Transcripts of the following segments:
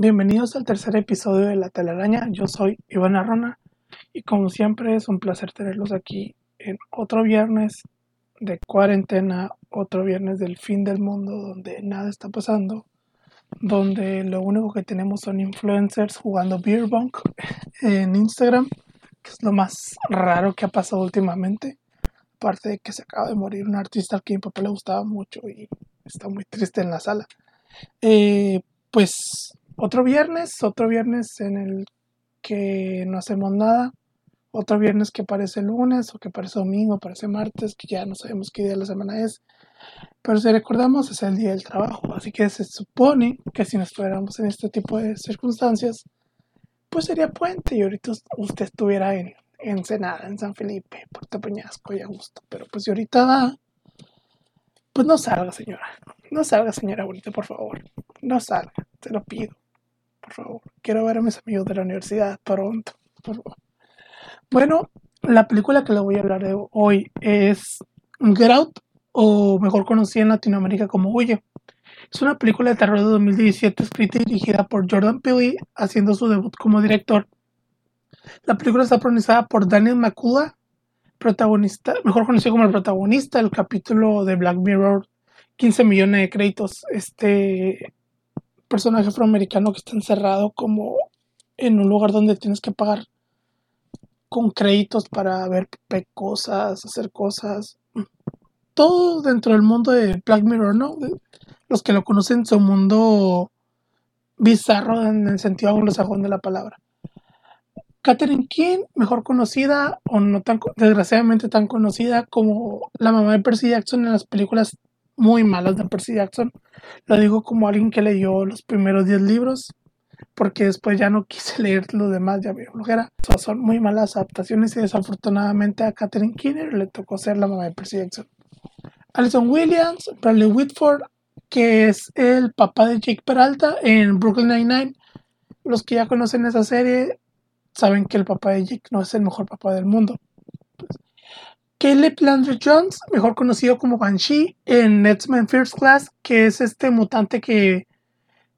Bienvenidos al tercer episodio de La Telaraña. Yo soy Iván Arrona y como siempre es un placer tenerlos aquí en otro viernes de cuarentena, otro viernes del fin del mundo donde nada está pasando, donde lo único que tenemos son influencers jugando Beer Bunk en Instagram, que es lo más raro que ha pasado últimamente. Aparte de que se acaba de morir un artista al que mi papá le gustaba mucho y está muy triste en la sala. Eh, pues otro viernes, otro viernes en el que no hacemos nada, otro viernes que parece lunes o que parece domingo, parece martes, que ya no sabemos qué día de la semana es, pero si recordamos es el día del trabajo, así que se supone que si nos estuviéramos en este tipo de circunstancias, pues sería puente y ahorita usted estuviera en Ensenada, en San Felipe, Puerto Peñasco y a gusto, pero pues si ahorita pues no salga señora, no salga señora bonita por favor, no salga, te lo pido por favor. Quiero ver a mis amigos de la universidad pronto, por favor. Bueno, la película que le voy a hablar de hoy es Get Out, o mejor conocida en Latinoamérica como Huye. Es una película de terror de 2017 escrita y dirigida por Jordan Peele, haciendo su debut como director. La película está pronunciada por Daniel Makula, protagonista, mejor conocido como el protagonista del capítulo de Black Mirror, 15 millones de créditos. Este personaje afroamericano que está encerrado como en un lugar donde tienes que pagar con créditos para ver cosas, hacer cosas. Todo dentro del mundo de Black Mirror, ¿no? Los que lo conocen su mundo bizarro en el sentido anglosajón de la palabra. Catherine King, mejor conocida o no tan desgraciadamente tan conocida como la mamá de Percy Jackson en las películas muy malas de Percy Jackson. Lo digo como alguien que leyó los primeros 10 libros, porque después ya no quise leer los demás, ya veo flojera. son muy malas adaptaciones y desafortunadamente a Catherine Keener le tocó ser la mamá de Percy Jackson. Alison Williams, Bradley Whitford, que es el papá de Jake Peralta en Brooklyn Nine-Nine. Los que ya conocen esa serie saben que el papá de Jake no es el mejor papá del mundo. Caleb Landry Jones, mejor conocido como Banshee, en X-Men First Class, que es este mutante que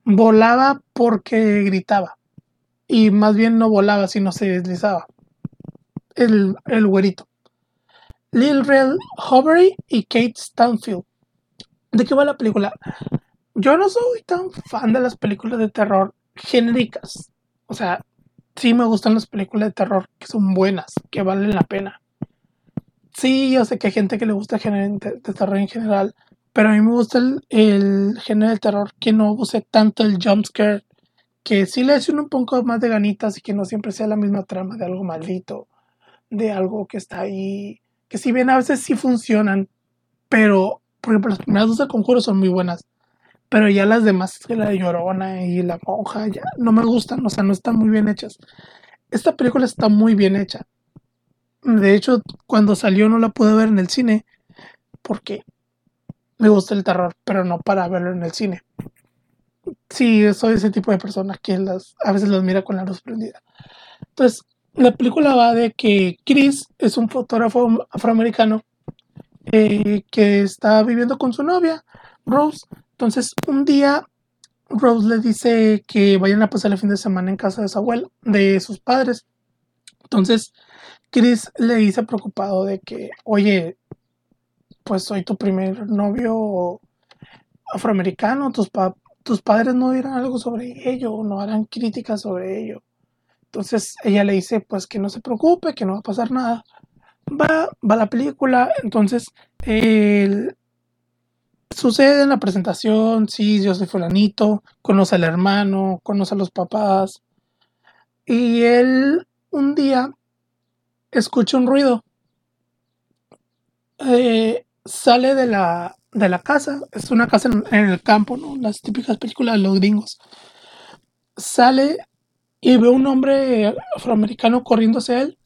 volaba porque gritaba. Y más bien no volaba, sino se deslizaba. El, el güerito. Lil Rel Hovery y Kate Stanfield. ¿De qué va la película? Yo no soy tan fan de las películas de terror genéricas. O sea, sí me gustan las películas de terror que son buenas, que valen la pena. Sí, yo sé que hay gente que le gusta el género de, terror en general, pero a mí me gusta el, género de terror que no use tanto el jumpscare, que sí le hace un poco más de ganitas y que no siempre sea la misma trama de algo maldito, de algo que está ahí, que si bien a veces sí funcionan, pero por ejemplo las primeras dos de conjuro son muy buenas, pero ya las demás, la de Llorona y la monja, ya no me gustan, o sea, no están muy bien hechas. Esta película está muy bien hecha. De hecho, cuando salió no la pude ver en el cine porque me gusta el terror, pero no para verlo en el cine. Sí, soy ese tipo de persona que las, a veces los mira con la luz prendida. Entonces, la película va de que Chris es un fotógrafo afroamericano eh, que está viviendo con su novia, Rose. Entonces, un día Rose le dice que vayan a pasar el fin de semana en casa de su abuelo, de sus padres. Entonces, Chris le dice preocupado de que, oye, pues soy tu primer novio afroamericano, tus, tus padres no dirán algo sobre ello, no harán críticas sobre ello. Entonces ella le dice, pues que no se preocupe, que no va a pasar nada. Va, va la película, entonces él sucede en la presentación, sí, yo soy fulanito, conoce al hermano, conoce a los papás. Y él un día escucha un ruido. Eh, sale de la, de la casa, es una casa en, el campo, ¿no? Las típicas películas de los gringos. Sale y ve un hombre afroamericano corriendo hacia él,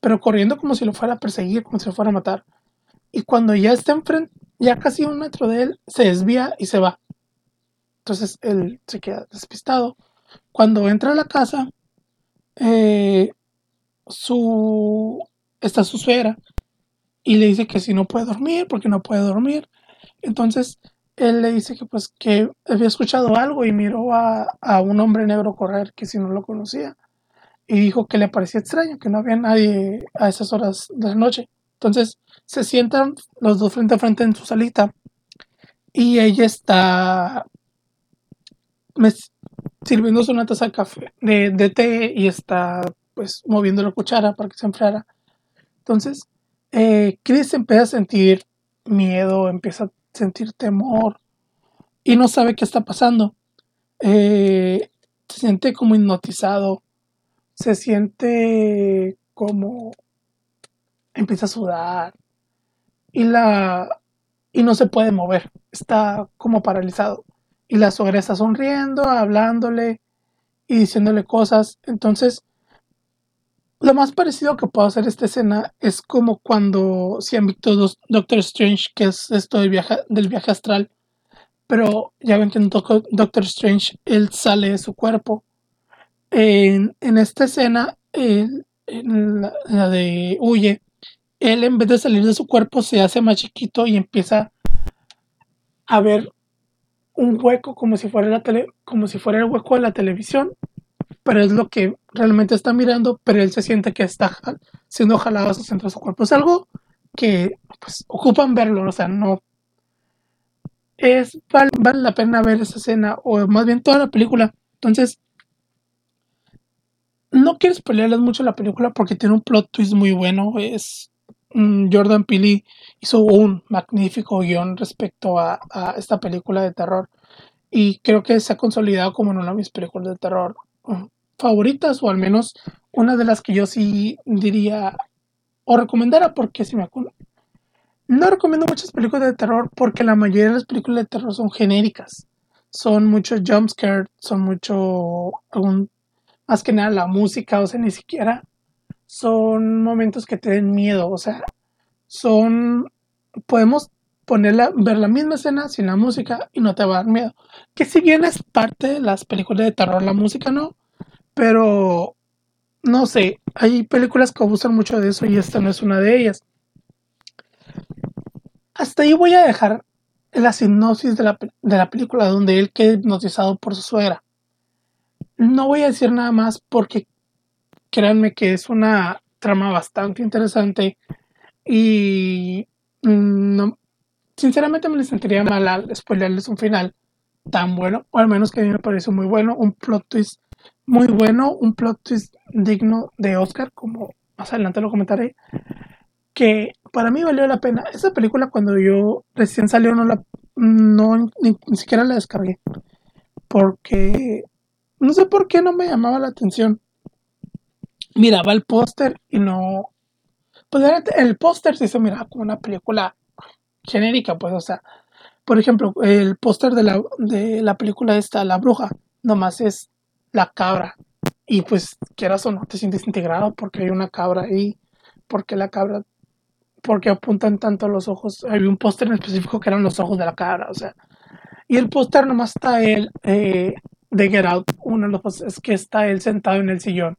pero corriendo como si lo fuera a perseguir, como si lo fuera a matar. Y cuando ya está enfrente, ya casi un metro de él, se desvía y se va. Entonces él se queda despistado. Cuando entra a la casa, eh, su está su suegra y le dice que si no puede dormir, porque no puede dormir. Entonces él le dice que pues que había escuchado algo y miró a, a un hombre negro correr que si no lo conocía y dijo que le parecía extraño, que no había nadie a esas horas de la noche. Entonces se sientan los dos frente a frente en su salita y ella está sirviéndose una taza de café, de, de, té y está pues moviendo la cuchara para que se enfriara. Entonces, eh, Chris empieza a sentir miedo, empieza a sentir temor y no sabe qué está pasando. Eh, se siente como hipnotizado, se siente como empieza a sudar y la y no se puede mover, está como paralizado y la suegra está sonriendo, hablándole y diciéndole cosas. Entonces, lo más parecido que puedo hacer esta escena es como cuando si han visto Doctor Strange, que es esto del viaje, del viaje astral. Pero ya ven que en Doctor Strange él sale de su cuerpo. En, esta escena, en la de Huye, él en vez de salir de su cuerpo se hace más chiquito y empieza a ver un hueco como si fuera la tele, como si fuera el hueco de la televisión, pero es lo que realmente está mirando, pero él se siente que está siendo jalado hacia centro de su cuerpo. Es algo que pues ocupan verlo, o sea, no es vale, la pena ver esa escena o más bien toda la película. Entonces, no quiero spoilerles mucho la película porque tiene un plot twist muy bueno. Es Mm, Jordan Peele hizo un magnífico guion respecto a, esta película de terror y creo que se ha consolidado como una de mis películas de terror mm, favoritas o al menos una de las que yo sí diría o recomendara porque si me acuerdo no recomiendo muchas películas de terror porque la mayoría de las películas de terror son genéricas son muchos jumpscares son mucho más que nada la música o sea ni siquiera son momentos que te den miedo, o sea, son, podemos ponerla, ver la misma escena sin la música y no te va a dar miedo. Que si bien es parte de las películas de terror, la música no, pero no sé, hay películas que abusan mucho de eso y esta no es una de ellas. Hasta ahí voy a dejar la sinopsis de la, de la película donde él queda hipnotizado por su suegra. No voy a decir nada más porque créanme que es una trama bastante interesante y mm, sinceramente me sentiría mal al spoilerles un final tan bueno, o al menos que a mí me pareció muy bueno, un plot twist muy bueno, un plot twist digno de Oscar, como más adelante lo comentaré, que para mí valió la pena. Esa película cuando yo recién salió no la no ni siquiera la descargué porque no sé por qué no me llamaba la atención miraba el póster y no. Pues el póster sí se miraba como una película genérica, pues, o sea, por ejemplo, el póster de la, de la película esta, La Bruja, nomás es la cabra. Y pues, quieras o no, te sientes integrado porque hay una cabra ahí, porque la cabra, porque apuntan tanto los ojos. Hay un póster en específico que eran los ojos de la cabra, o sea. Y el póster nomás está él eh, de Get Out, uno de los es que está él sentado en el sillón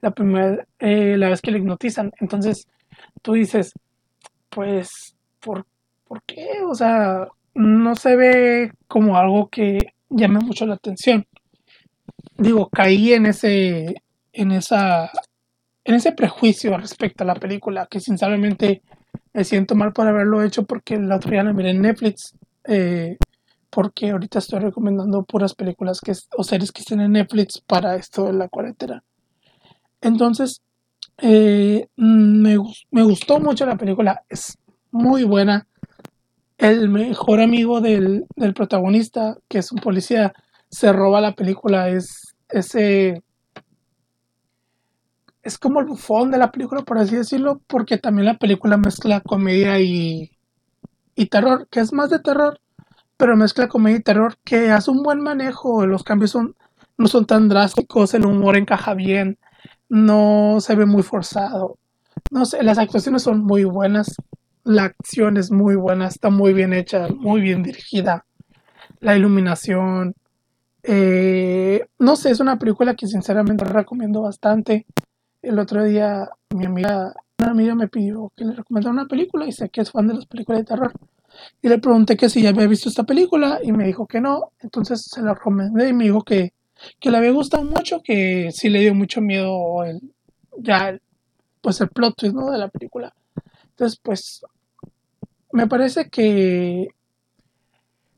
la primera eh, la vez que le hipnotizan. Entonces tú dices, pues, ¿por, ¿por qué? O sea, no se ve como algo que llame mucho la atención. Digo, caí en ese, en esa, en ese prejuicio respecto a la película, que sinceramente me siento mal por haberlo hecho porque la otra día la miré en Netflix. Eh, porque ahorita estoy recomendando puras películas que, o series que estén en Netflix para esto de la cuarentena. Entonces, eh, me, gustó mucho la película, es muy buena. El mejor amigo del, protagonista, que es un policía, se roba la película, es ese... Es como el bufón de la película, por así decirlo, porque también la película mezcla comedia y, y terror, que es más de terror, pero mezcla comedia y terror, que hace un buen manejo, los cambios son, no son tan drásticos, el humor encaja bien, no se ve muy forzado. No sé, las actuaciones son muy buenas, la acción es muy buena, está muy bien hecha, muy bien dirigida, la iluminación. Eh, no sé, es una película que sinceramente recomiendo bastante. El otro día mi amiga, una amiga me pidió que le recomendara una película y sé que es fan de las películas de terror. Y le pregunté que si ya había visto esta película y me dijo que no. Entonces se la recomendé y me dijo que, que le había gustado mucho, que sí le dio mucho miedo el, ya pues el plot twist ¿no? de la película. Entonces pues me parece que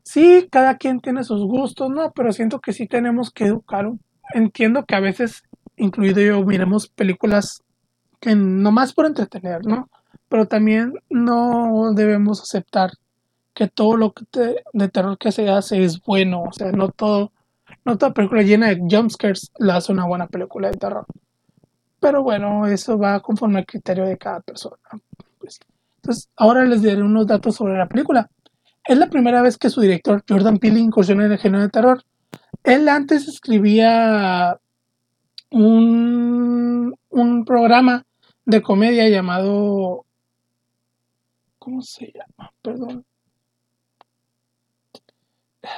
sí, cada quien tiene sus gustos, ¿no? Pero siento que sí tenemos que educar. Entiendo que a veces, incluido yo, miremos películas que nomás por entretener, ¿no? Pero también no debemos aceptar que todo lo que de terror que se hace es bueno, o sea, no todo, no toda película llena de jumpscares la hace una buena película de terror. Pero bueno, eso va conforme al criterio de cada persona. Pues, entonces, ahora les daré unos datos sobre la película. Es la primera vez que su director, Jordan Peele, incursiona en el género de terror. Él antes escribía un, un programa de comedia llamado... ¿Cómo se llama? Perdón.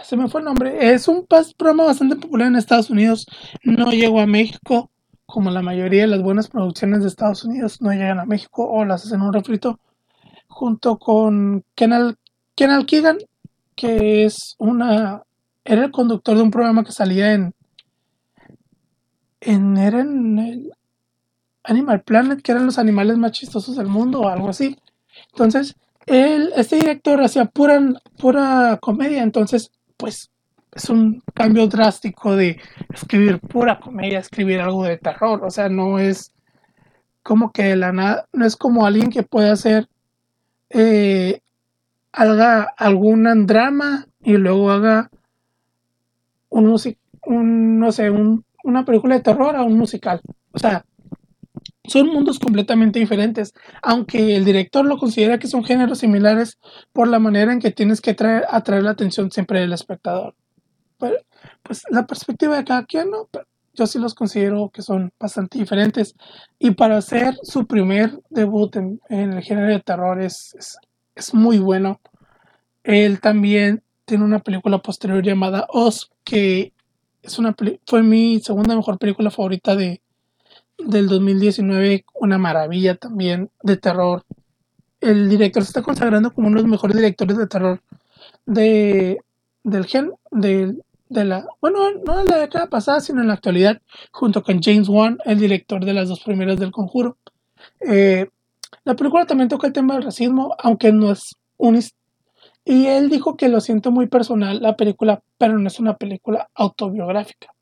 Se me fue el nombre. Es un programa bastante popular en Estados Unidos. No llegó a México, como la mayoría de las buenas producciones de Estados Unidos no llegan a México o las hacen un refrito. Junto con Kenal, Kenal Keegan, que es una. Era el conductor de un programa que salía en. en era en el Animal Planet, que eran los animales más chistosos del mundo o algo así. Entonces, él, este director hacía pura, pura comedia, entonces, pues es un cambio drástico de escribir pura comedia, escribir algo de terror, o sea, no es como que la nada, no es como alguien que puede hacer eh, haga algún drama y luego haga un, un no sé, un, una película de terror a un musical. O sea, son mundos completamente diferentes, aunque el director lo considera que son géneros similares por la manera en que tienes que atraer, atraer la atención siempre del espectador. Pero, pues la perspectiva de cada quien, ¿no? yo sí los considero que son bastante diferentes. Y para hacer su primer debut en, el género de terror es, muy bueno. Él también tiene una película posterior llamada Oz, que es una fue mi segunda mejor película favorita de, del 2019, una maravilla también de terror. El director se está consagrando como uno de los mejores directores de terror de, del gen, de, de la, bueno, no en la década pasada, sino en la actualidad, junto con James Wan, el director de las dos primeras del Conjuro. Eh, la película también toca el tema del racismo, aunque no es un... Y él dijo que lo siento muy personal la película, pero no es una película autobiográfica.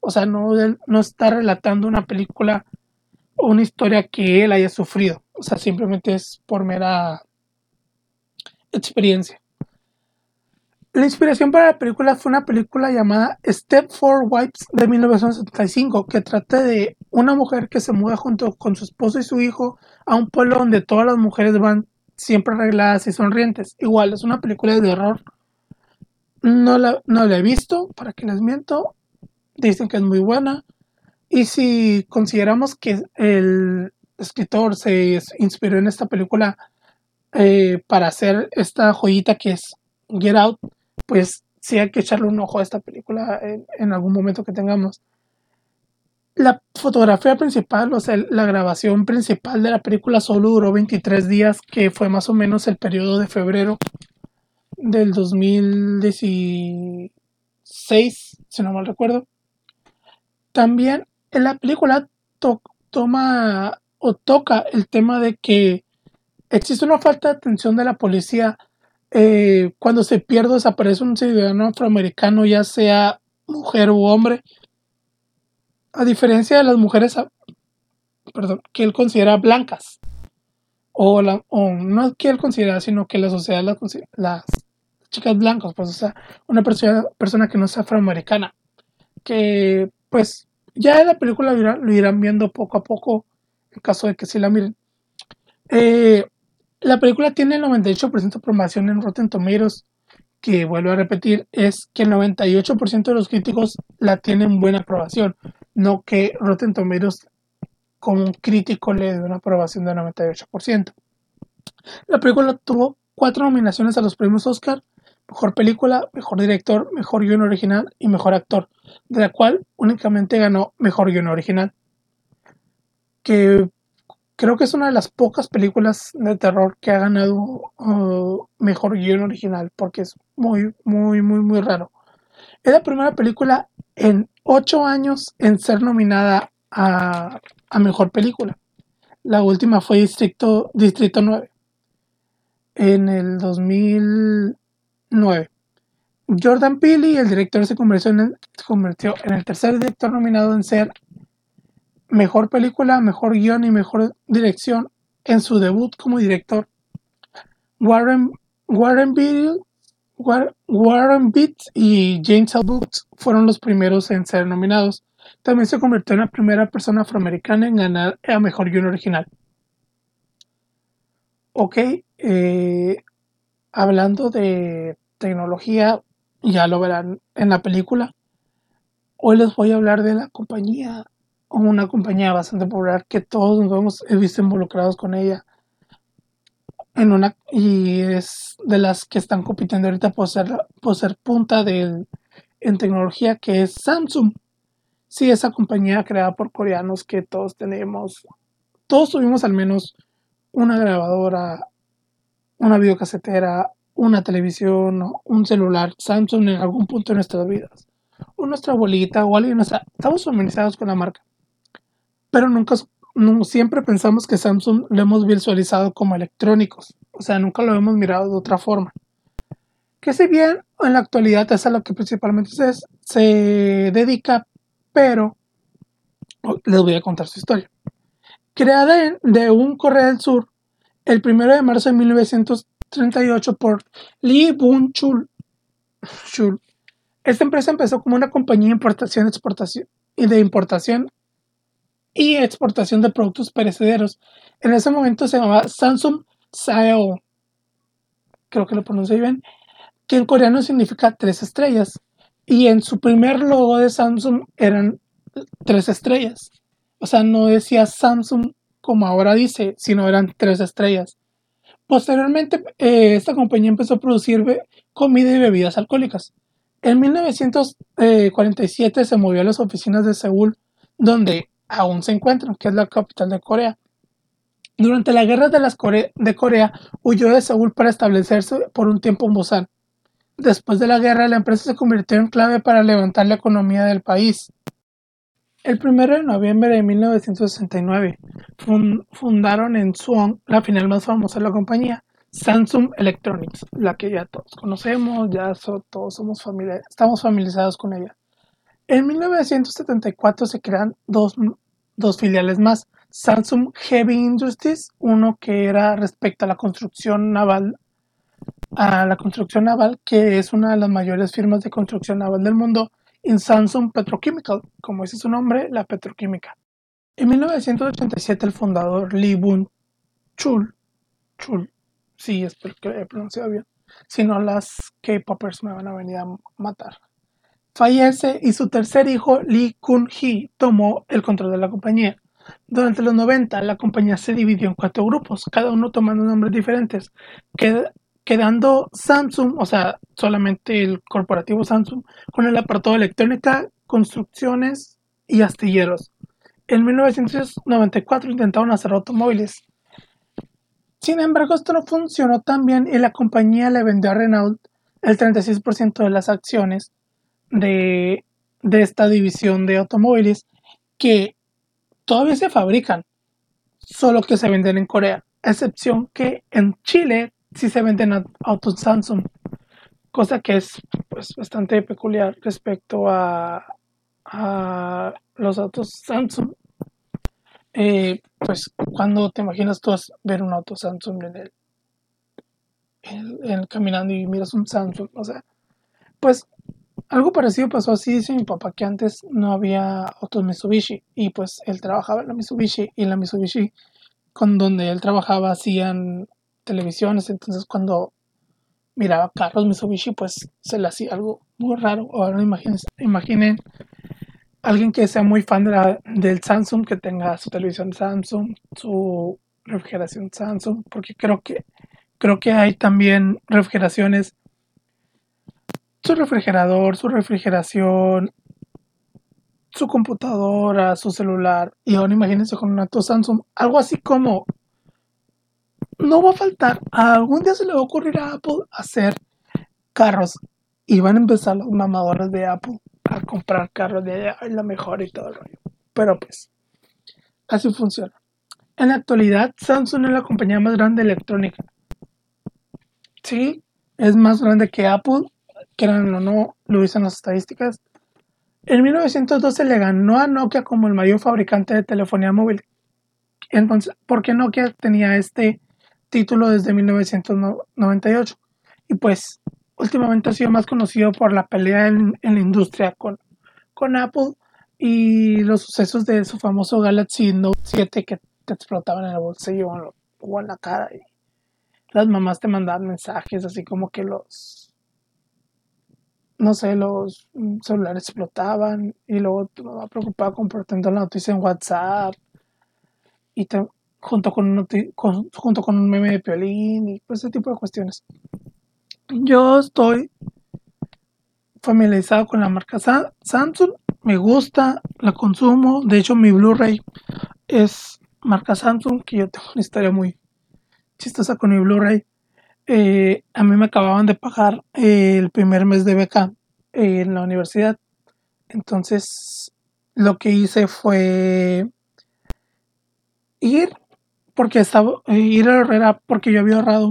O sea, no, no está relatando una película o una historia que él haya sufrido. O sea, simplemente es por mera experiencia. La inspiración para la película fue una película llamada Step for Wipes de 1975, que trata de una mujer que se muda junto con su esposo y su hijo a un pueblo donde todas las mujeres van siempre arregladas y sonrientes. Igual, es una película de terror. No la, no la he visto, para que les miento dicen que es muy buena. Y si consideramos que el escritor se inspiró en esta película eh, para hacer esta joyita que es Get Out, pues sí hay que echarle un ojo a esta película en, algún momento que tengamos. La fotografía principal, o sea, la grabación principal de la película solo duró 23 días, que fue más o menos el periodo de febrero del 2016, si no mal recuerdo. También en la película toma o toca el tema de que existe una falta de atención de la policía eh, cuando se pierde o desaparece un ciudadano afroamericano, ya sea mujer u hombre, a diferencia de las mujeres perdón, que él considera blancas, o, la, o no que él considera, sino que la sociedad las, las chicas blancas, pues, o sea, una persona, persona que no es afroamericana, que pues ya en la película lo irán, viendo poco a poco, en caso de que sí la miren. Eh, la película tiene el 98% de aprobación en Rotten Tomatoes, que vuelvo a repetir, es que el 98% de los críticos la tienen buena aprobación, no que Rotten Tomatoes como crítico le dé una aprobación del 98%. La película tuvo cuatro nominaciones a los premios Oscar, Mejor película, mejor director, mejor guion original y mejor actor, de la cual únicamente ganó mejor guion original. Que creo que es una de las pocas películas de terror que ha ganado uh, mejor guion original, porque es muy, muy, muy, muy raro. Es la primera película en ocho años en ser nominada a, mejor película. La última fue Distrito, Distrito 9 en el 2009. Jordan Peele, el director, se convirtió en el tercer director nominado en ser mejor película, mejor guion y mejor dirección en su debut como director. Warren, Warren Beatty, Warren Beat y James L. Fueron los primeros en ser nominados. También se convirtió en la primera persona afroamericana en ganar a mejor guion original. Ok, eh, hablando de tecnología, ya lo verán en la película. Hoy les voy a hablar de la compañía una compañía bastante popular que todos nos hemos visto involucrados con ella. En una, y es de las que están compitiendo ahorita por ser, por ser punta del, en tecnología, que es Samsung. Sí, esa compañía creada por coreanos que todos tenemos, todos tuvimos al menos una grabadora, una videocasetera, una televisión, un celular Samsung en algún punto de nuestras vidas. O nuestra abuelita o alguien, estamos familiarizados con la marca pero nunca, siempre pensamos que Samsung lo hemos visualizado como electrónicos, o sea, nunca lo hemos mirado de otra forma. Que si bien en la actualidad es a lo que principalmente se, se dedica, pero les voy a contar su historia. Creada de un Corea del Sur el 1 de marzo de 1938 por Lee Boon. Chul. Esta empresa empezó como una compañía de importación, exportación y de importación y exportación de productos perecederos. En ese momento se llamaba Samsung Sao, creo que lo pronuncié bien, que en coreano significa tres estrellas. Y en su primer logo de Samsung eran tres estrellas. O sea, no decía Samsung como ahora dice, sino eran tres estrellas. Posteriormente, eh, esta compañía empezó a producir comida y bebidas alcohólicas. En 1947 se movió a las oficinas de Seúl, donde aún se encuentran, que es la capital de Corea. Durante la guerra de, las de Corea huyó de Seúl para establecerse por un tiempo en Busan. Después de la guerra, la empresa se convirtió en clave para levantar la economía del país. El 1 de noviembre de 1969 fundaron en Suwon la final más famosa de la compañía, Samsung Electronics, la que ya todos conocemos, ya todos somos estamos familiarizados con ella. En 1974 se crean dos, filiales más, Samsung Heavy Industries, uno que era respecto a la construcción naval, a la construcción naval, que es una de las mayores firmas de construcción naval del mundo, y Samsung Petrochemical, como dice su nombre, la petroquímica. En 1987 el fundador Lee Boon Chul, Chul, sí, espero que lo haya pronunciado bien, si no las K-Poppers me van a venir a matar. Fallece y su tercer hijo, Lee Kun-hee, tomó el control de la compañía. Durante los 90, la compañía se dividió en cuatro grupos, cada uno tomando nombres diferentes, quedando Samsung, o sea, solamente el corporativo Samsung, con el apartado de electrónica, construcciones y astilleros. En 1994 intentaron hacer automóviles. Sin embargo, esto no funcionó tan bien y la compañía le vendió a Renault el 36% de las acciones de, esta división de automóviles que todavía se fabrican, solo que se venden en Corea, excepción que en Chile sí se venden autos Samsung, cosa que es pues, bastante peculiar respecto a, a los autos Samsung. Eh, pues cuando te imaginas tú ver un auto Samsung en el, en caminando y miras un Samsung, o sea, pues algo parecido pasó así, dice mi papá, que antes no había autos Mitsubishi y pues él trabajaba en la Mitsubishi y la Mitsubishi con donde él trabajaba hacían televisiones, entonces cuando miraba carros Mitsubishi pues se le hacía algo muy raro. Ahora imaginen, imaginen alguien que sea muy fan de del Samsung, que tenga su televisión Samsung, su refrigeración Samsung, porque creo que creo que hay también refrigeraciones su refrigerador, su refrigeración, su computadora, su celular, y ahora imagínense con un alto Samsung, algo así como, no va a faltar, algún día se le va a ocurrir a Apple hacer carros, y van a empezar los mamadores de Apple a comprar carros de allá, la mejor y todo el rollo. Pero pues, así funciona. En la actualidad, Samsung es la compañía más grande de electrónica. Sí, es más grande que Apple, quieran o no, lo dicen las estadísticas. En 1912 le ganó a Nokia como el mayor fabricante de telefonía móvil. Entonces, ¿por qué Nokia tenía este título desde 1998? Y pues, últimamente ha sido más conocido por la pelea en, la industria con, con Apple y los sucesos de su famoso Galaxy Note 7 que te explotaban en el bolsillo o en la cara. Y las mamás te mandaban mensajes así como que los, no sé, los celulares explotaban y luego tu mamá preocupada compartiendo la noticia en WhatsApp y junto, con un junto con un meme de piolín y pues ese tipo de cuestiones. Yo estoy familiarizado con la marca Samsung, me gusta, la consumo, de hecho mi Blu-ray es marca Samsung, que yo tengo una historia muy chistosa con mi Blu-ray. Eh, a mí me acababan de pagar el primer mes de beca en la universidad. Entonces, lo que hice fue ir, porque estaba, ir a Herrera porque yo había ahorrado,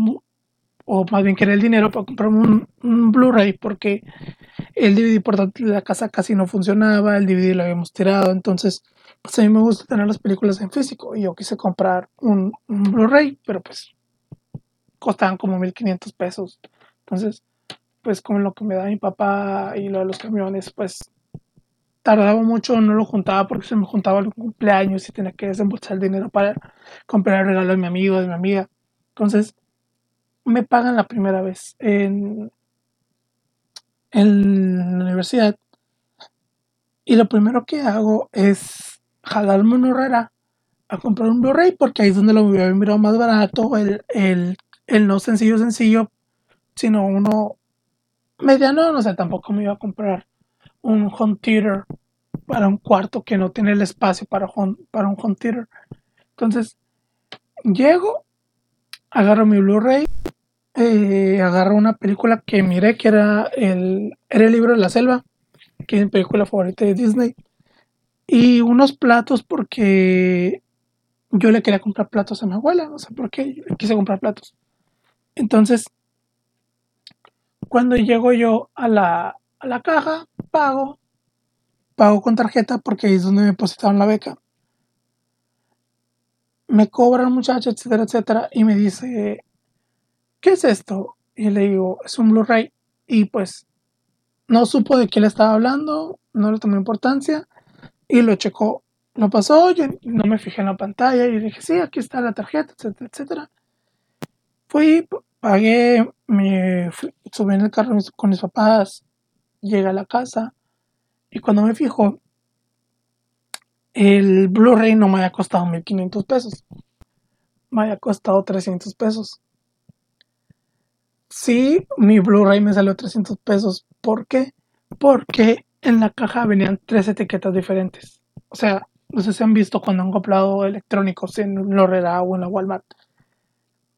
o más bien quería el dinero para comprarme un, un Blu-ray, porque el DVD portátil de la casa casi no funcionaba, el DVD lo habíamos tirado, entonces pues a mí me gusta tener las películas en físico y yo quise comprar un, un Blu-ray, pero pues costaban como 1500 pesos. Entonces, pues con lo que me da mi papá y lo de los camiones, pues tardaba mucho, no lo juntaba porque se me juntaba el cumpleaños y tenía que desembolsar el dinero para comprar el regalo de mi amigo, de mi amiga. Entonces, me pagan la primera vez en, en la universidad. Y lo primero que hago es jalarme una horrera a comprar un Blu-ray porque ahí es donde lo había mirado más barato, el, el el no sencillo sencillo, sino uno mediano, no sé, tampoco me iba a comprar un home theater para un cuarto que no tiene el espacio para, para un home theater. Entonces, llego, agarro mi Blu-ray, eh, agarro una película que miré que era el, era el libro de la selva, que es mi película favorita de Disney, y unos platos porque yo le quería comprar platos a mi abuela, no sé por qué, quise comprar platos. Entonces, cuando llego yo a la, a la caja, pago, pago con tarjeta porque es donde me depositaron la beca. Me cobra el muchacho, etcétera, etcétera, y me dice, ¿qué es esto? Y le digo, es un Blu-ray. Y pues no supo de qué le estaba hablando, no le tomé importancia y lo checó. Lo pasó, oye, no me fijé en la pantalla y dije, sí, aquí está la tarjeta, etcétera, etcétera. Fui, pagué, me subí en el carro con mis papás, llegué a la casa y cuando me fijo, el Blu-ray no me había costado 1500 pesos, me había costado 300 pesos. Sí, mi Blu-ray me salió 300 pesos. ¿Por qué? Porque en la caja venían tres etiquetas diferentes. O sea, no sé si han visto cuando han comprado electrónicos en Lorera o en la Walmart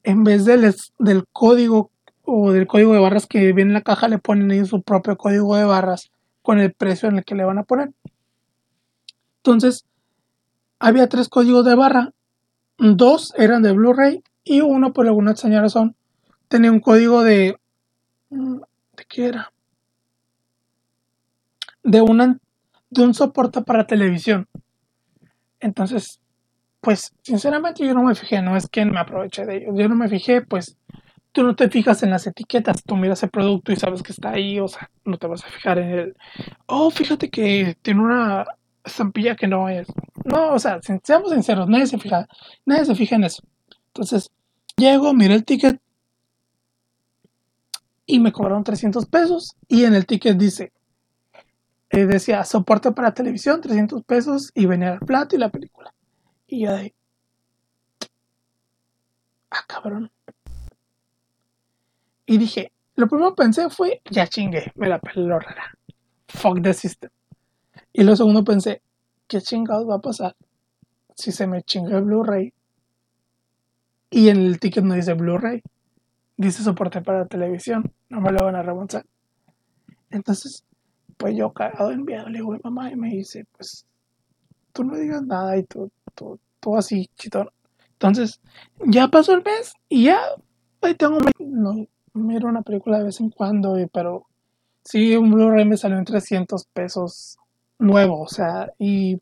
en vez del, del código o del código de barras que viene en la caja, le ponen ahí su propio código de barras con el precio en el que le van a poner. Entonces, había tres códigos de barra, dos eran de Blu-ray y uno, por alguna extraña razón, tenía un código de. Mm, ¿De qué era? De, una, de un soporte para televisión. Entonces, pues sinceramente yo no me fijé, no es que me aproveche de ellos, yo no me fijé, pues tú no te fijas en las etiquetas, tú miras el producto y sabes que está ahí, o sea, no te vas a fijar en el, oh, fíjate que tiene una estampilla que no es. No, o sea, seamos sinceros, nadie se fija, nadie se fija en eso. Entonces, llego, miré el ticket y me cobraron 300 pesos y en el ticket dice, eh, decía soporte para televisión, 300 pesos y venía el plato y la película. Y yo de. Ah, cabrón. Y dije, lo primero que pensé fue, ya chingue, me la peló rara. Fuck the system. Y lo segundo pensé, ¿qué chingados va a pasar si se me chinga el Blu-ray? Y en el ticket no dice Blu-ray, dice soporte para televisión, no me lo van a remontar. Entonces, pues yo cagado en miedo, le digo mamá y me dice, pues tú no digas nada y tú, tú así, chitón. Entonces, ya pasó el mes y ya, ahí tengo, no, miro una película de vez en cuando, pero sí, un Blu-ray me salió en 300 pesos nuevo, o sea, y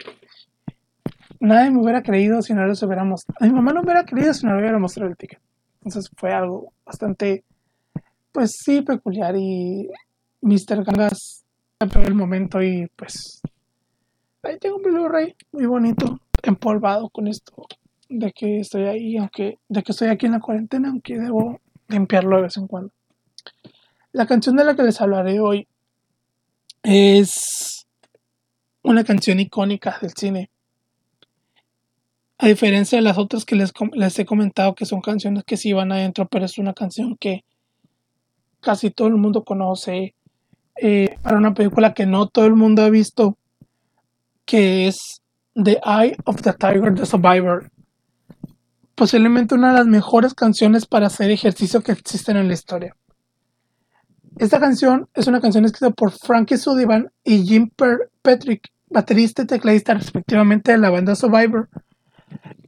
nadie me hubiera creído si no les hubiera mostrado. Mi mamá no me hubiera creído si no le hubiera mostrado el ticket. Entonces fue algo bastante, pues sí, peculiar y Mr. Gangas el momento y pues ahí tengo un Blu-ray muy bonito, empolvado con esto de que estoy ahí, aunque de que estoy aquí en la cuarentena, aunque debo limpiarlo de vez en cuando. La canción de la que les hablaré hoy es una canción icónica del cine. A diferencia de las otras que les, les he comentado que son canciones que sí van adentro, pero es una canción que casi todo el mundo conoce. Eh, para una película que no todo el mundo ha visto, que es The Eye of the Tiger, The Survivor. Posiblemente una de las mejores canciones para hacer ejercicio que existen en la historia. Esta canción es una canción escrita por Frankie Sullivan y Jim Patrick, baterista y tecladista respectivamente de la banda Survivor.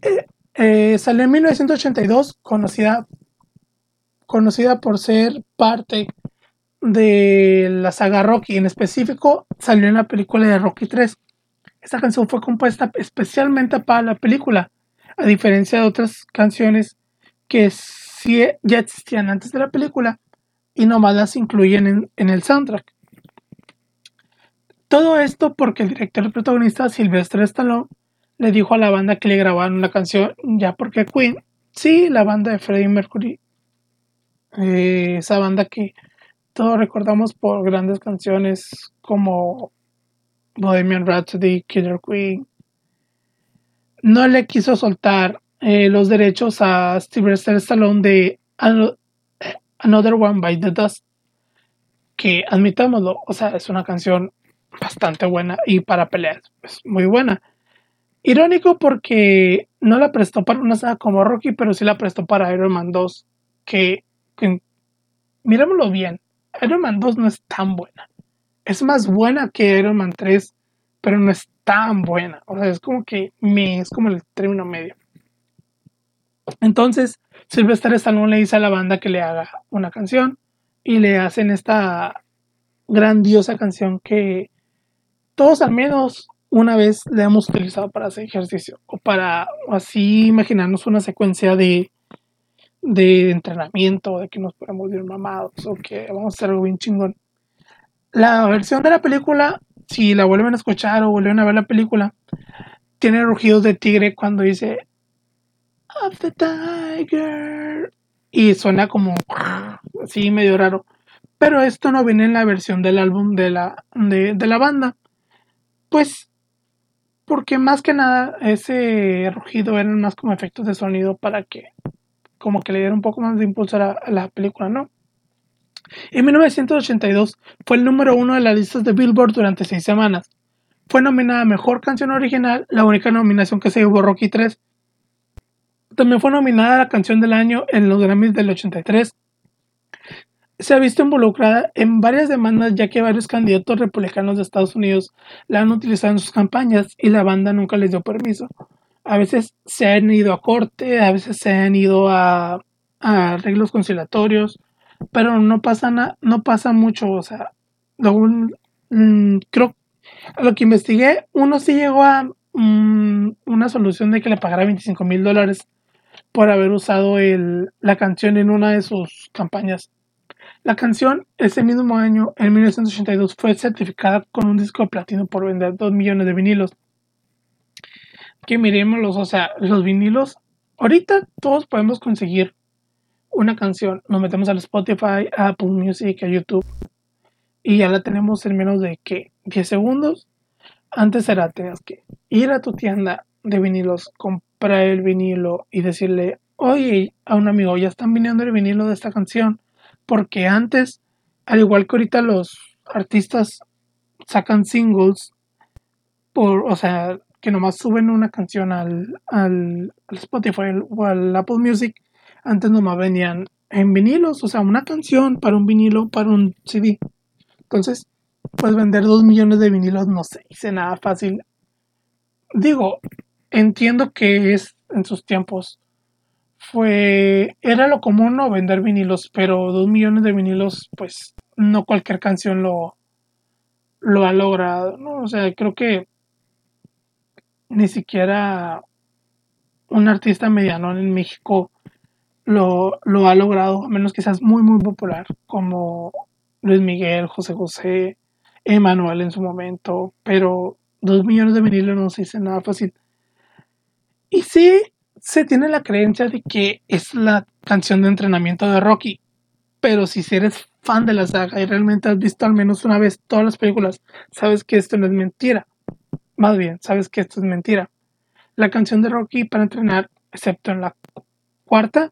Eh, eh, salió en 1982, conocida, conocida por ser parte de la saga Rocky. En específico, salió en la película de Rocky 3. Esta canción fue compuesta especialmente para la película, a diferencia de otras canciones que sí ya existían antes de la película y nomás las incluyen en, el soundtrack. Todo esto porque el director protagonista, Sylvester Stallone, le dijo a la banda que le grabaran una canción, ya porque Queen, sí, la banda de Freddie Mercury, eh, esa banda que todos recordamos por grandes canciones como Bohemian Rhapsody, Killer Queen, no le quiso soltar eh, los derechos a Sylvester Stallone de Another One by the Dust, que admitámoslo, o sea, es una canción bastante buena y para pelear es muy buena. Irónico porque no la prestó para una saga como Rocky, pero sí la prestó para Iron Man 2, que, que mirémoslo bien, Iron Man 2 no es tan buena. Es más buena que Iron Man 3, pero no es tan buena. O sea, es como que me, es como el término medio. Entonces, Sylvester Stallone le dice a la banda que le haga una canción y le hacen esta grandiosa canción que todos al menos una vez le hemos utilizado para hacer ejercicio o para así imaginarnos una secuencia de, de entrenamiento, de que nos podemos ir mamados o que vamos a hacer algo bien chingón. La versión de la película, si la vuelven a escuchar o vuelven a ver la película, tiene rugidos de tigre cuando dice of the tiger. Y suena como así medio raro. Pero esto no viene en la versión del álbum de la, de, la banda. Pues porque más que nada ese rugido eran más como efectos de sonido para que como que le diera un poco más de impulso a la, película, ¿no? En 1982 fue el número uno de las listas de Billboard durante seis semanas. Fue nominada Mejor Canción Original, la única nominación que se llevó Rocky 3, también fue nominada a la canción del año en los Grammys del 83. Se ha visto involucrada en varias demandas ya que varios candidatos republicanos de Estados Unidos la han utilizado en sus campañas y la banda nunca les dio permiso. A veces se han ido a corte, a veces se han ido a, arreglos conciliatorios, pero no pasa, no pasa mucho. O sea, mm, creo, lo que investigué, uno sí llegó a mm, una solución de que le pagara 25 mil dólares por haber usado la canción en una de sus campañas. La canción ese mismo año, en 1982, fue certificada con un disco de platino por vender 2 millones de vinilos. Que miremoslos, o sea, los vinilos, ahorita todos podemos conseguir una canción, nos metemos al Spotify, a Apple Music, a YouTube, y ya la tenemos en menos de que 10 segundos. Antes era, tenías que ir a tu tienda de vinilos, para el vinilo y decirle, oye, a un amigo, ya están viniendo el vinilo de esta canción. Porque antes, al igual que ahorita los artistas sacan singles, por, o sea, que nomás suben una canción al, al, Spotify o al Apple Music, antes nomás venían en vinilos, o sea, una canción para un vinilo, para un CD. Entonces, pues vender dos millones de vinilos no se dice nada fácil. Digo, entiendo que es en sus tiempos. Fue. Era lo común no vender vinilos, pero dos millones de vinilos, pues no cualquier canción lo, lo ha logrado. ¿no? O sea, creo que ni siquiera un artista mediano en México lo, ha logrado, a menos que seas muy, muy popular, como Luis Miguel, José José, Emanuel en su momento, pero dos millones de vinilos no se dice nada fácil. Y sí, se tiene la creencia de que es la canción de entrenamiento de Rocky, pero si eres fan de la saga y realmente has visto al menos una vez todas las películas, sabes que esto no es mentira. Más bien, sabes que esto es mentira. La canción de Rocky para entrenar, excepto en la cuarta,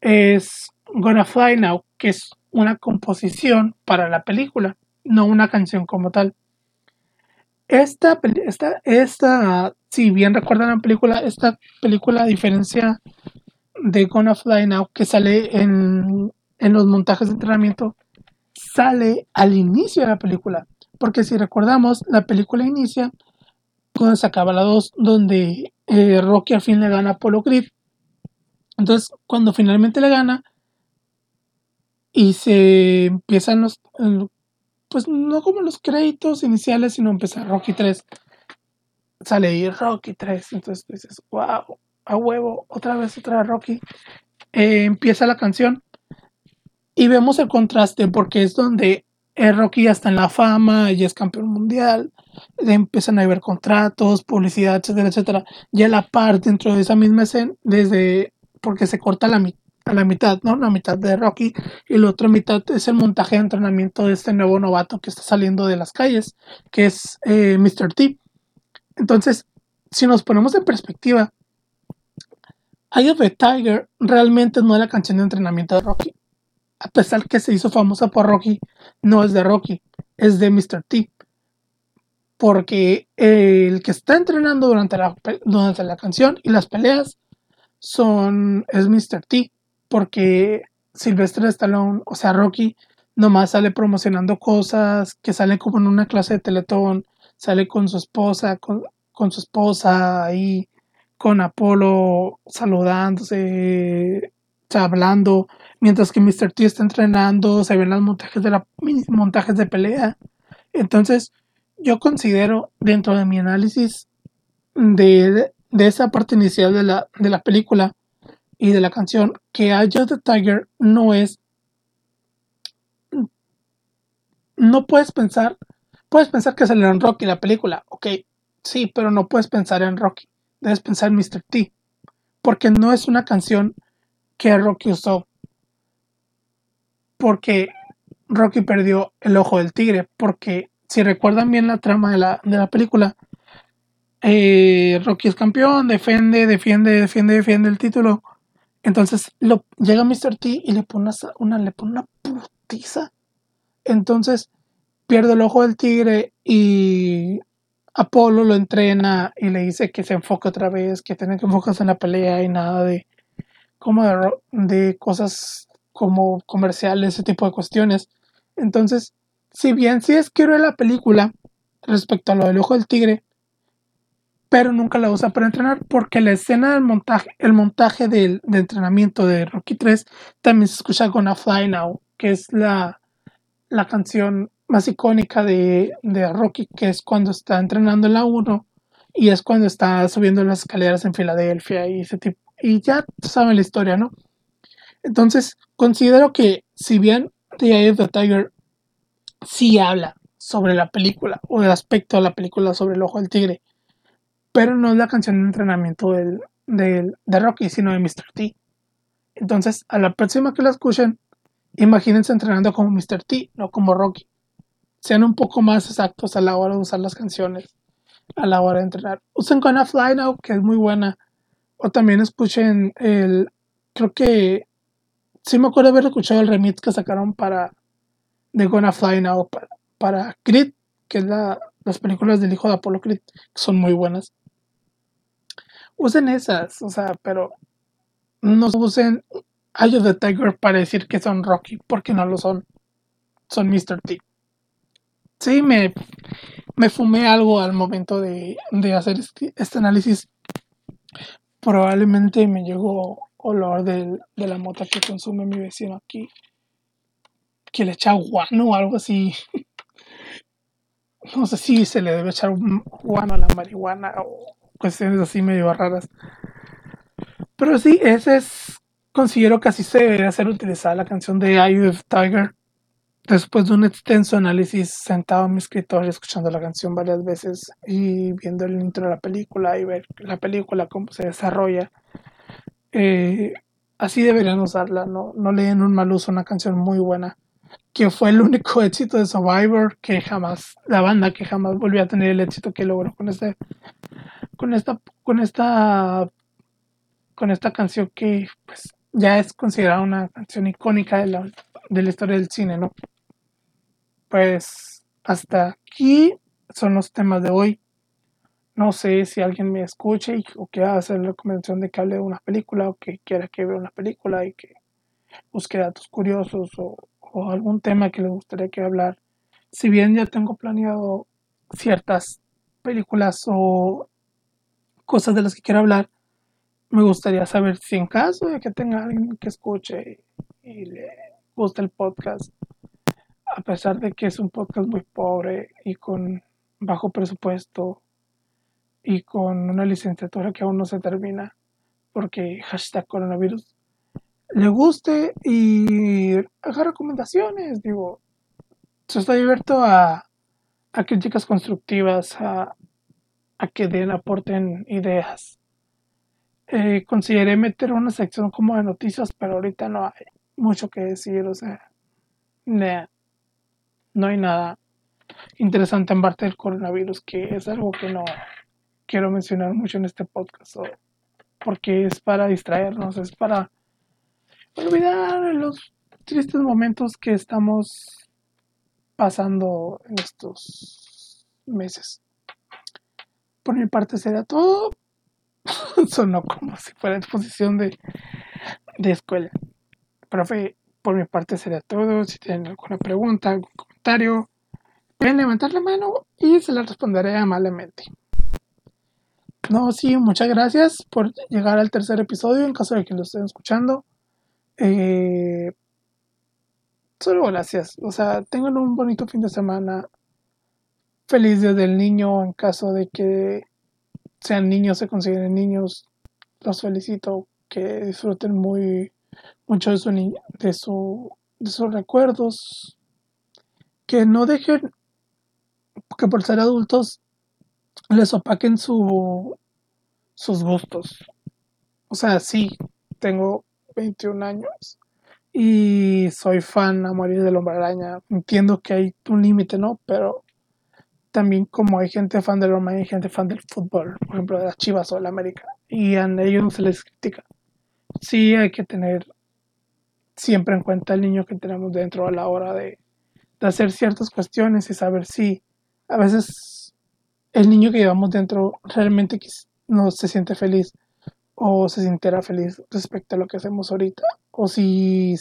es Gonna Fly Now, que es una composición para la película, no una canción como tal. Esta, esta, esta, si bien recuerdan la película, esta película, a diferencia de Gonna Fly Now, que sale en, en los montajes de entrenamiento, sale al inicio de la película. Porque si recordamos, la película inicia cuando se acaba la 2, donde eh, Rocky al fin le gana a Apollo Creed. Entonces, cuando finalmente le gana y se empiezan los, pues no como los créditos iniciales, sino empieza Rocky 3. Sale ahí Rocky 3. Entonces dices, wow, a huevo, otra vez, otra Rocky. Eh, empieza la canción y vemos el contraste porque es donde Rocky ya está en la fama, ya es campeón mundial, empiezan a haber contratos, publicidad, etcétera, etcétera. Ya la parte dentro de esa misma escena, desde porque se corta la, a la mitad, ¿no? La mitad de Rocky y la otra mitad es el montaje de entrenamiento de este nuevo novato que está saliendo de las calles, que es eh, Mr. T. Entonces, si nos ponemos en perspectiva, Eye Tiger realmente no es la canción de entrenamiento de Rocky. A pesar que se hizo famosa por Rocky, no es de Rocky, es de Mr. T porque el que está entrenando durante la, durante la canción y las peleas son es Mr. T, porque Sylvester Stallone, o sea, Rocky, nomás sale promocionando cosas, que sale como en una clase de teletón, sale con su esposa, con, su esposa ahí, con Apolo saludándose, hablando, mientras que Mr. T está entrenando, se ven los montajes de la montajes de pelea. Entonces, yo considero dentro de mi análisis de, esa parte inicial de la, de la película y de la canción que I Just the Tiger no es no puedes pensar puedes pensar que salió en Rocky la película ok sí pero no puedes pensar en Rocky debes pensar en Mr. T porque no es una canción que Rocky usó porque Rocky perdió el ojo del tigre porque si recuerdan bien la trama de la, de la película, eh, Rocky es campeón, defiende, defiende, defiende, defiende el título. Entonces lo, llega Mr. T y le pone una, le pone una putiza. Entonces pierde el ojo del tigre y Apolo lo entrena y le dice que se enfoque otra vez, que tiene que enfocarse en la pelea y nada de como de, cosas como comerciales, ese tipo de cuestiones. Entonces si bien sí es quiero la película respecto a lo del ojo del tigre, pero nunca la usa para entrenar porque la escena del montaje, el montaje del, de entrenamiento de Rocky 3 también se escucha con A Fly Now, que es la, la canción más icónica de, de, Rocky, que es cuando está entrenando en la 1 y es cuando está subiendo las escaleras en Filadelfia y ese tipo. Y ya saben la historia, ¿no? Entonces, considero que si bien The Eye of the Tiger sí habla sobre la película o el aspecto de la película sobre el ojo del tigre, pero no es la canción de entrenamiento del, de Rocky, sino de Mr. T. Entonces, a la próxima que la escuchen, imagínense entrenando como Mr. T, no como Rocky. Sean un poco más exactos a la hora de usar las canciones, a la hora de entrenar. Usen Gonna Fly Now, que es muy buena. O también escuchen el. Creo que. Sí me acuerdo haber escuchado el remix que sacaron para de Gonna Fly Now para, para Creed, que es la, las películas del hijo de Apollo Creed, que son muy buenas. Usen esas, o sea, pero no usen Eye of the Tiger para decir que son Rocky, porque no lo son. Son Mr. T. Sí, me, me fumé algo al momento de, de hacer este, este, análisis. Probablemente me llegó olor de, de la mota que consume mi vecino aquí. Que le echa guano o algo así. No sé si se le debe echar un guano a la marihuana o cuestiones así medio raras. Pero sí, ese es. Considero que así se debería ser utilizada la canción de Eye of Tiger. Después de un extenso análisis sentado en mi escritorio, escuchando la canción varias veces y viendo el intro de la película y ver la película, cómo se desarrolla, eh, así deberían usarla, no, no le den un mal uso, una canción muy buena, que fue el único éxito de Survivor, que jamás, la banda que jamás volvió a tener el éxito que logró con este, con esta, con esta, con esta canción que pues ya es considerada una canción icónica de la, de la historia del cine, ¿no? Pues hasta aquí son los temas de hoy. No sé si alguien me escuche o quiera hacer la recomendación de que hable de una película o que quiera que vea una película y que busque datos curiosos o, o algún tema que le gustaría que hablar. Si bien ya tengo planeado ciertas películas o cosas de las que quiero hablar, me gustaría saber si en caso de que tenga alguien que escuche y le guste el podcast, a pesar de que es un podcast muy pobre y con bajo presupuesto y con una licenciatura que aún no se termina, porque hashtag coronavirus, le guste y haga recomendaciones, digo, se está abierto a, a críticas constructivas, a, a que den, aporten ideas. Eh, consideré meter una sección como de noticias, pero ahorita no hay mucho que decir, o sea, no hay nada interesante en parte del coronavirus, que es algo que no quiero mencionar mucho en este podcast, porque es para distraernos, es para olvidar los tristes momentos que estamos pasando en estos meses. Por mi parte sería todo. Sonó como si fuera exposición de, de escuela. Profe, por mi parte sería todo. Si tienen alguna pregunta, algún comentario, pueden levantar la mano y se la responderé amablemente. No, sí, muchas gracias por llegar al tercer episodio en caso de que lo estén escuchando. Eh, solo gracias. O sea, tengan un bonito fin de semana feliz día del niño en caso de que sean niños, se consideren niños. Los felicito, que disfruten muy mucho de su, de su de sus recuerdos, que no dejen que por ser adultos les opaquen su, sus gustos. O sea, sí, tengo 21 años y soy fan a morir del hombre araña. Entiendo que hay un límite, ¿no? Pero también como hay gente fan del Roma y gente fan del fútbol, por ejemplo de las Chivas o de la América, y a ellos no se les critica. Sí hay que tener siempre en cuenta el niño que tenemos dentro a la hora de hacer ciertas cuestiones y saber si a veces el niño que llevamos dentro realmente no se siente feliz o se sintiera feliz respecto a lo que hacemos ahorita o si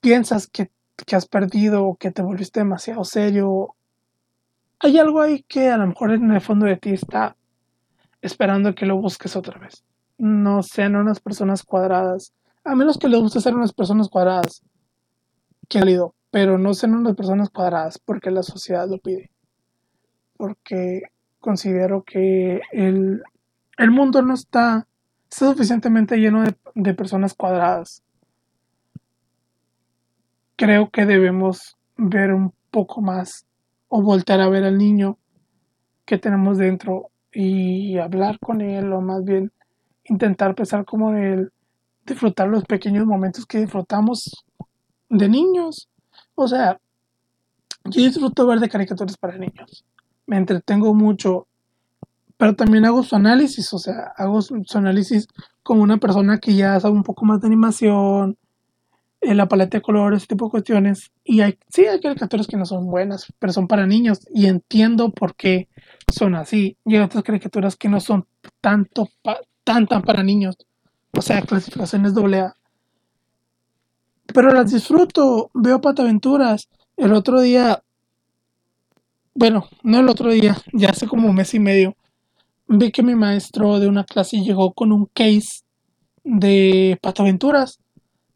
piensas que, que has perdido o que te volviste demasiado serio hay algo ahí que a lo mejor en el fondo de ti está esperando que lo busques otra vez. No sean unas personas cuadradas. A menos que les guste ser unas personas cuadradas. Que válido. Pero no sean unas personas cuadradas porque la sociedad lo pide. Porque considero que el, el mundo no está, está suficientemente lleno de, personas cuadradas. Creo que debemos ver un poco más o voltear a ver al niño que tenemos dentro y hablar con él o más bien intentar pensar como él, disfrutar los pequeños momentos que disfrutamos de niños. O sea, yo disfruto ver de caricaturas para niños. Me entretengo mucho, pero también hago su análisis, o sea, hago su, análisis como una persona que ya sabe un poco más de animación, eh, la paleta de colores, ese tipo de cuestiones. Y hay, sí, hay caricaturas que no son buenas, pero son para niños. Y entiendo por qué son así. Y hay otras caricaturas que no son tanto tan, tan para niños. O sea, clasificaciones doble A. Pero las disfruto. Veo pataventuras. El otro día. Bueno, no el otro día, ya hace como un mes y medio. Vi que mi maestro de una clase llegó con un case de pataventuras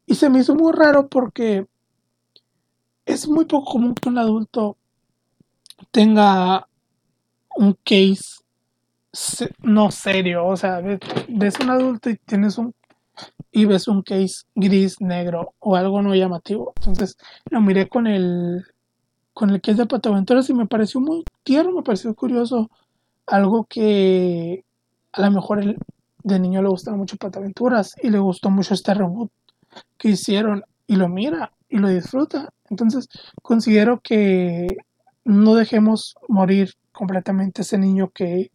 y se me hizo muy raro porque es muy poco común que un adulto tenga un case no serio. O sea, ves, un adulto y tienes un y ves un case gris, negro o algo no llamativo. Entonces lo miré con el con el case de Pataventuras y me pareció muy tierno, me pareció curioso. Algo que a lo mejor el, de niño le gustaba mucho Pataventuras y le gustó mucho este reboot que hicieron y lo mira y lo disfruta. Entonces considero que no dejemos morir completamente ese niño que,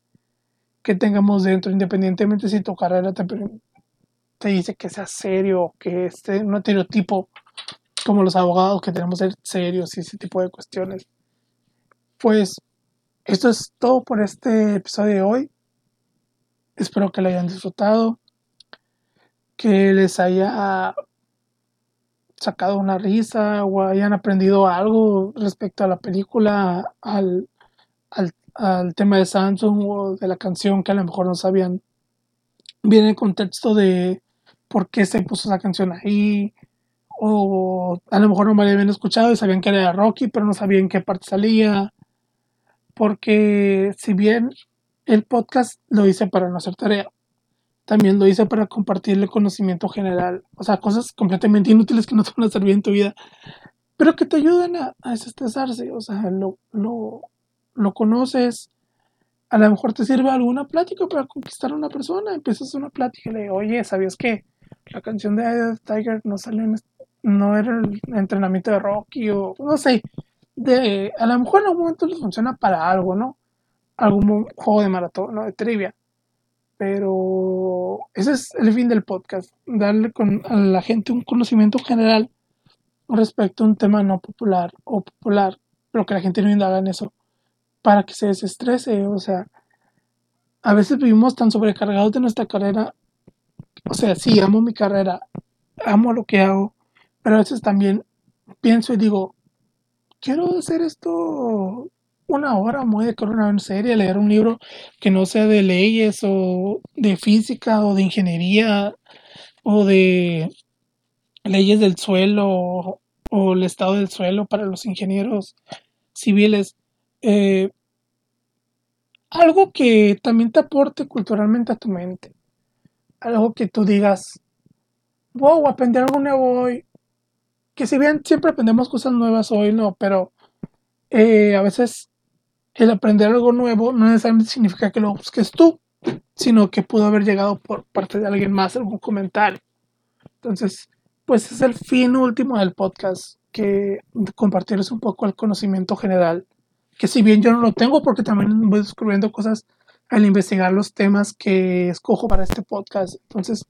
que tengamos dentro, independientemente si tu carrera te, te dice que sea serio, que esté un estereotipo como los abogados que tenemos ser serios y ese tipo de cuestiones. Pues esto es todo por este episodio de hoy. Espero que lo hayan disfrutado, que les haya sacado una risa o hayan aprendido algo respecto a la película, al, al, tema de Samsung o de la canción que a lo mejor no sabían bien el contexto de por qué se puso esa canción ahí, o a lo mejor no me habían escuchado y sabían que era Rocky, pero no sabían qué parte salía, porque si bien el podcast lo hice para no hacer tarea, también lo hice para compartir el conocimiento general. O sea, cosas completamente inútiles que no te van a servir en tu vida, pero que te ayudan a, a desestresarse. O sea, lo, lo, lo conoces, a lo mejor te sirve alguna plática para conquistar a una persona. Empiezas una plática y le oye, ¿sabías que la canción de Tiger no salió en, no era el entrenamiento de Rocky o no sé? De, a lo mejor en algún momento les funciona para algo, ¿no? Algún juego de maratón, ¿no? De trivia pero ese es el fin del podcast, darle con, a la gente un conocimiento general respecto a un tema no popular o popular, pero que la gente no indaga en eso, para que se desestrese, o sea, a veces vivimos tan sobrecargados de nuestra carrera, o sea, sí, amo mi carrera, amo lo que hago, pero a veces también pienso y digo, quiero hacer esto una hora muy de corona en serie, leer un libro que no sea de leyes o de física o de ingeniería o de leyes del suelo o, el estado del suelo para los ingenieros civiles. Eh, algo que también te aporte culturalmente a tu mente. Algo que tú digas, wow, aprender algo nuevo hoy. Que si bien siempre aprendemos cosas nuevas hoy, no, pero eh, a veces el aprender algo nuevo no necesariamente significa que lo busques tú, sino que pudo haber llegado por parte de alguien más, algún comentario. Entonces, pues es el fin último del podcast, que compartirles un poco el conocimiento general, que si bien yo no lo tengo, porque también voy descubriendo cosas al investigar los temas que escojo para este podcast. Entonces,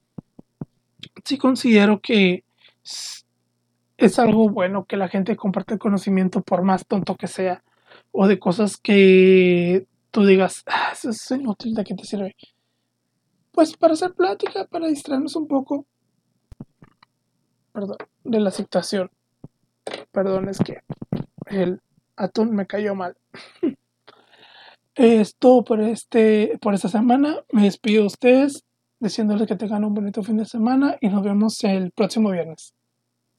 sí considero que es algo bueno que la gente comparte el conocimiento por más tonto que sea o de cosas que tú digas, ah, eso es inútil, ¿de qué te sirve? Pues para hacer plática, para distraernos un poco. Perdón, de la situación. Perdón, es que el atún me cayó mal. es todo por, este, por esta semana. Me despido de ustedes, diciéndoles que tengan un bonito fin de semana y nos vemos el próximo viernes.